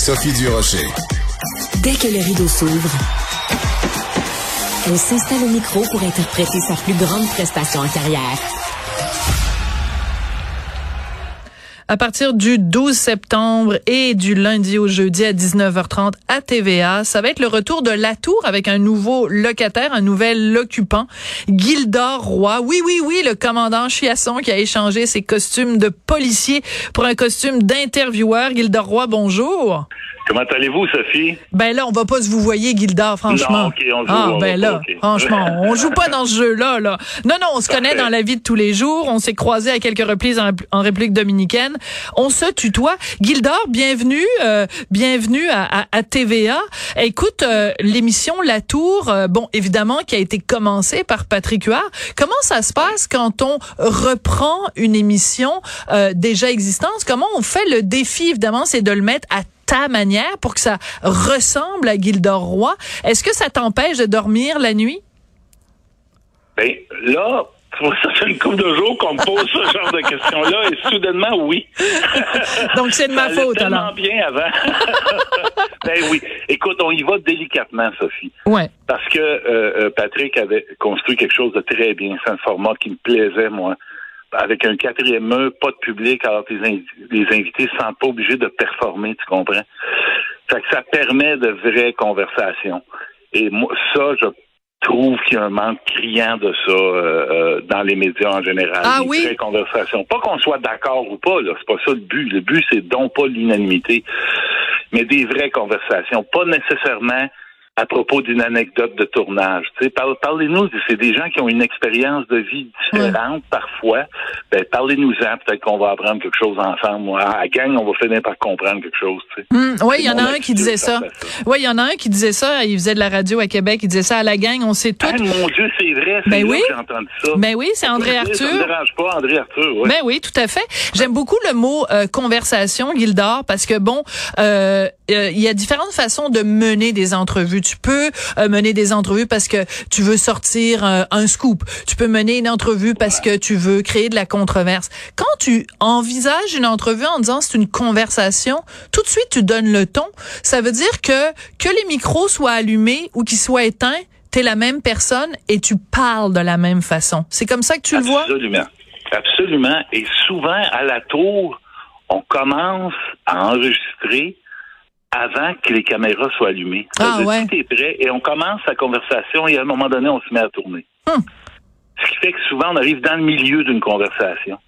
Sophie Durocher. Dès que le rideau s'ouvre, elle s'installe au micro pour interpréter sa plus grande prestation en carrière. À partir du 12 septembre et du lundi au jeudi à 19h30 à TVA. Ça va être le retour de La Tour avec un nouveau locataire, un nouvel occupant, Gildor Roy. Oui, oui, oui, le commandant Chiasson qui a échangé ses costumes de policier pour un costume d'intervieweur. Gildor Roy, bonjour. Comment allez-vous, Sophie? Ben là, on va pas se vous voyez, Gildor, franchement. Non, OK, on joue. Ah, on ben là, pas, franchement, on joue pas dans ce jeu-là, là. Non, non, on se connaît dans la vie de tous les jours. On s'est croisés à quelques reprises en, en République dominicaine. On se tutoie. Gildor, bienvenue, euh, bienvenue à, à- à TVA. Écoute, euh, l'émission La Tour, euh, bon, évidemment, qui a été commencée par Patrick Huard. Comment ça se passe quand on reprend une émission euh, déjà existante? Comment on fait le défi, évidemment, c'est de le mettre à ta manière pour que ça ressemble à Gildor Roy. Est-ce que ça t'empêche de dormir la nuit? Ben, là, ça fait une couple de jours qu'on me pose ce genre de questions-là et soudainement, oui. Donc, c'est de ma Ça faute, tellement alors. bien avant. ben oui. Écoute, on y va délicatement, Sophie. Ouais. Parce que euh, euh, Patrick avait construit quelque chose de très bien. C'est un format qui me plaisait, moi. Avec un quatrième E, pas de public, alors que les, les invités ne sont pas obligés de performer, tu comprends? Fait que ça permet de vraies conversations. Et moi, ça, je trouve qu'il y a un manque criant de ça euh, euh, dans les médias en général. Ah Des oui? vraies conversations. Pas qu'on soit d'accord ou pas, là. C'est pas ça le but. Le but, c'est donc pas l'unanimité. Mais des vraies conversations. Pas nécessairement à propos d'une anecdote de tournage. Tu sais, parle- parlez-nous, c'est des gens qui ont une expérience de vie différente parfois. Ben, parlez-nous-en, peut-être qu'on va apprendre quelque chose ensemble. À la gang, on va finir par comprendre quelque chose. Tu sais. oui, il y en a un qui disait ça. ça. Oui, il y en a un qui disait ça. Il faisait de la radio à Québec. Il disait ça à la gang. On sait tout. Ah, mon Dieu, c'est vrai. Ben oui. j'ai entendu ça. Ben oui, c'est André Ça me Arthur. dérange pas, André Arthur. Ouais. Ben oui, tout à fait. J'aime beaucoup le mot euh, conversation, Gildor, parce que bon, euh, euh, il y a différentes façons de mener des entrevues. Tu peux euh, mener des entrevues parce que tu veux sortir euh, un scoop. Tu peux mener une entrevue parce que tu veux créer de la controverse. Quand tu envisages une entrevue en disant c'est une conversation, tout de suite tu donnes le ton. Ça veut dire que que les micros soient allumés ou qu'ils soient éteints, t'es la même personne et tu parles de la même façon. C'est comme ça que tu le vois? Absolument. Absolument. Et souvent, à la tour, on commence à enregistrer avant que les caméras soient allumées. Ah, ouais. Tout est prêt et on commence la conversation et à un moment donné, on se met à tourner. Hum. Ce qui fait que souvent, on arrive dans le milieu d'une conversation.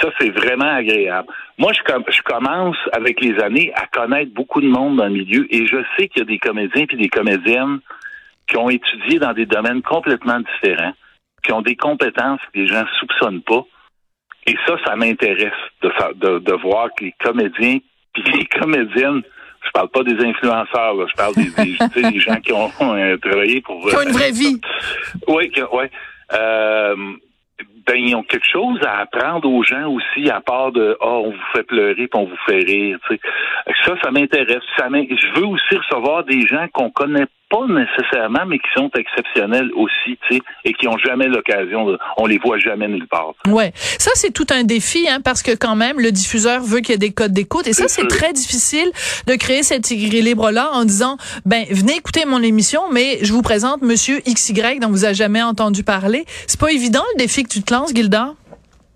Ça, c'est vraiment agréable. Moi, je, com- je commence avec les années à connaître beaucoup de monde dans le milieu et je sais qu'il y a des comédiens et des comédiennes qui ont étudié dans des domaines complètement différents, qui ont des compétences que les gens soupçonnent pas. Et ça, ça m'intéresse de, de, de voir que les comédiens puis les comédiennes, parle pas des influenceurs, là, je parle des, des, gens qui ont euh, travaillé pour... Qui ont une vraie vie. Oui, ouais. Euh, ben, ils ont quelque chose à apprendre aux gens aussi, à part de Ah, on vous fait pleurer puis on vous fait rire. Ça, ça m'intéresse. Ça je veux aussi recevoir des gens qu'on connaît pas nécessairement, mais qui sont exceptionnels aussi, tu sais, et qui ont jamais l'occasion de. On les voit jamais nulle part. Ouais, ça c'est tout un défi hein, parce que quand même le diffuseur veut qu'il y ait des codes d'écoute et ça C'est très difficile de créer cet équilibre là en disant ben venez écouter mon émission mais je vous présente monsieur XY dont vous avez jamais entendu parler. C'est pas évident le défi que tu te lances Gilda?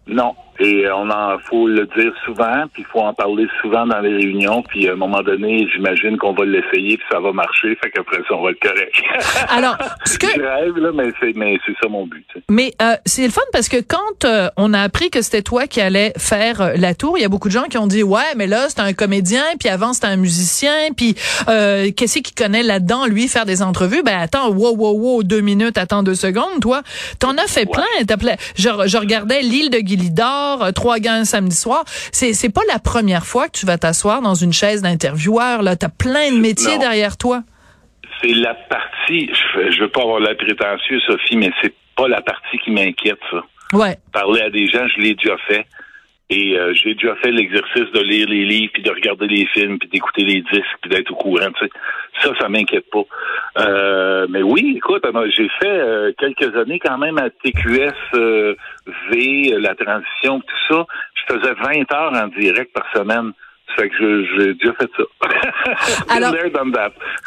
Non. Et on en faut le dire souvent, puis il faut en parler souvent dans les réunions, puis à un moment donné, j'imagine qu'on va l'essayer, puis ça va marcher, fait qu'après ça, on va être correct. Alors, ce que Je rêve, là, mais c'est, mais c'est ça mon but. tu sais. Mais euh, c'est le fun parce que quand euh, on a appris que c'était toi qui allais faire euh, la tour, il y a beaucoup de gens qui ont dit ouais, mais là c'est un comédien, puis avant c'était un musicien, puis euh, qu'est-ce qu'il connaît là-dedans lui faire des entrevues? Ben attends, wow wow wow, deux minutes, attends deux secondes, toi, t'en as fait plein. T'as plein. Je, je regardais l'île de Guilidor, euh, trois un samedi soir. C'est c'est pas la première fois que tu vas t'asseoir dans une chaise d'intervieweur. Là, t'as plein de métiers Non. derrière toi. C'est la partie, je, je veux pas avoir la prétentieux, Sophie, mais c'est pas la partie qui m'inquiète, ça. Ouais. Parler à des gens, je l'ai déjà fait. Et euh, j'ai déjà fait l'exercice de lire les livres, puis de regarder les films, puis d'écouter les disques, puis d'être au courant. Tu sais. Ça, ça m'inquiète pas. Euh, mais oui, écoute, euh, j'ai fait euh, quelques années quand même à TQS euh, V, euh, la transition, tout ça. Je faisais 20 heures en direct par semaine. Fait que j'ai déjà fait ça. alors,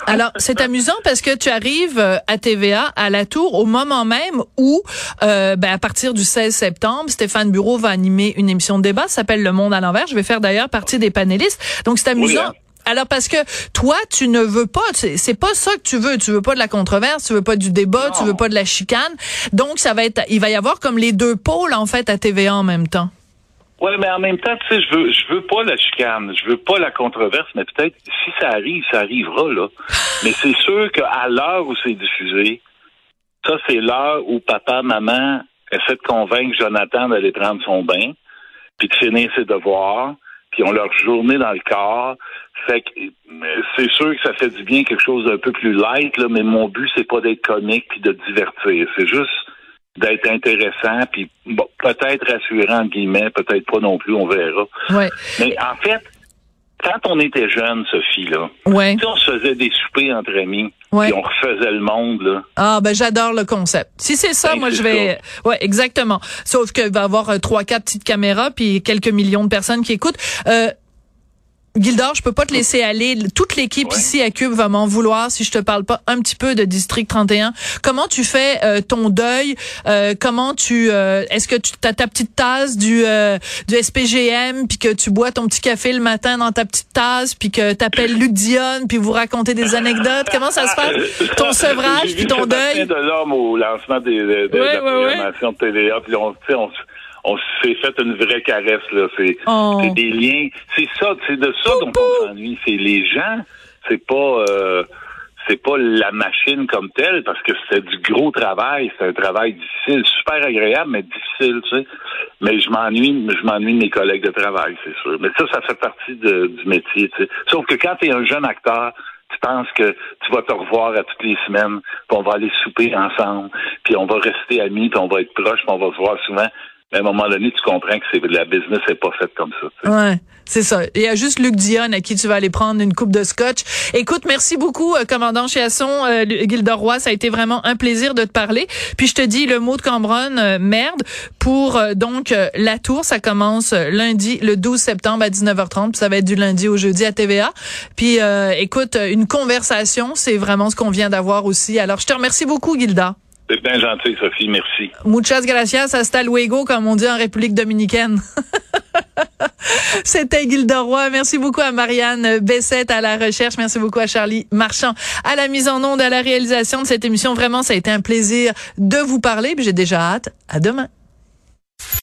alors c'est amusant parce que tu arrives euh, à TVA à la Tour au moment même où, euh, ben, à partir du 16 septembre, Stéphane Bureau va animer une émission de débat, ça s'appelle Le Monde à l'envers. Je vais faire d'ailleurs partie des panélistes. Donc c'est amusant. Hein. Alors parce que toi, tu ne veux pas, c'est pas ça que tu veux. Tu veux pas de la controverse, tu veux pas du débat, tu veux pas de la chicane. Donc ça va être, il va y avoir comme les deux pôles en fait à TVA en même temps. Oui, mais en même temps, tu sais, je veux, je veux pas la chicane, je veux pas la controverse, mais peut-être si ça arrive, ça arrivera là. mais c'est sûr qu'à l'heure où c'est diffusé, ça c'est l'heure où papa, maman essaient de convaincre Jonathan d'aller prendre son bain, puis de finir ses devoirs, puis ont leur journée dans le corps. Fait que c'est sûr que ça fait du bien quelque chose d'un peu plus light, là, mais mon but, c'est pas d'être comique puis de divertir. C'est juste d'être intéressant, puis bon, peut-être rassurant, entre guillemets, peut-être pas non plus, on verra. Ouais. Mais en fait, quand on était jeune, Sophie, là, ouais. on se faisait des soupers entre amis, ouais. on refaisait le monde, là. Ah, ben j'adore le concept. Si c'est ça, ben, moi je vais... Ouais, exactement. Sauf qu'il va y avoir euh, trois, quatre petites caméras, puis quelques millions de personnes qui écoutent. Euh, Gildor, je peux pas te laisser aller. Toute l'équipe ici à Cube va m'en vouloir si je te parle pas un petit peu de District 31. Comment tu fais euh, ton deuil? Euh, Comment tu euh, Est-ce que tu as ta petite tasse du du SPGM puis que tu bois ton petit café le matin dans ta petite tasse puis que t'appelles Luc Dion puis vous racontez des anecdotes? Comment ça se passe Ton sevrage puis ton deuil? de l'homme au lancement des, de, de, la programmation de TVA puis on, on on s'est fait une vraie caresse là. C'est oh. des liens. C'est ça, c'est de ça dont on s'ennuie. C'est les gens. C'est pas. Euh, c'est pas la machine comme telle parce que c'est du gros travail, c'est un travail difficile, super agréable mais difficile, tu sais. Mais je m'ennuie, je m'ennuie de mes collègues de travail, c'est sûr. Mais ça, ça fait partie de, du métier, tu sais. Sauf que quand tu es un jeune acteur, tu penses que tu vas te revoir à toutes les semaines, puis on va aller souper ensemble, puis on va rester amis, puis on va être proches, puis on va se voir souvent à un moment donné, tu comprends que c'est la business n'est pas faite comme ça. Ouais, c'est ça. Il y a juste Luc Dion à qui tu vas aller prendre une coupe de scotch. Écoute, merci beaucoup, euh, commandant Chiasson, euh, Gilderoy. Ça a été vraiment un plaisir de te parler. Puis je te dis le mot de Cambronne, euh, merde, pour euh, donc la tour. Ça commence lundi, le 12 septembre à 19h30. Puis ça va être du lundi au jeudi à TVA. Puis écoute, une conversation, c'est vraiment ce qu'on vient d'avoir aussi. Alors je te remercie beaucoup, Gilda. C'est bien gentil, Sophie. Merci. Muchas gracias. Hasta luego, comme on dit en République dominicaine. C'était Gilda Roy. Merci beaucoup à Marianne Bessette à la recherche. Merci beaucoup à Charlie Marchand à la mise en onde, à la réalisation de cette émission. Vraiment, ça a été un plaisir de vous parler. J'ai déjà hâte. À demain.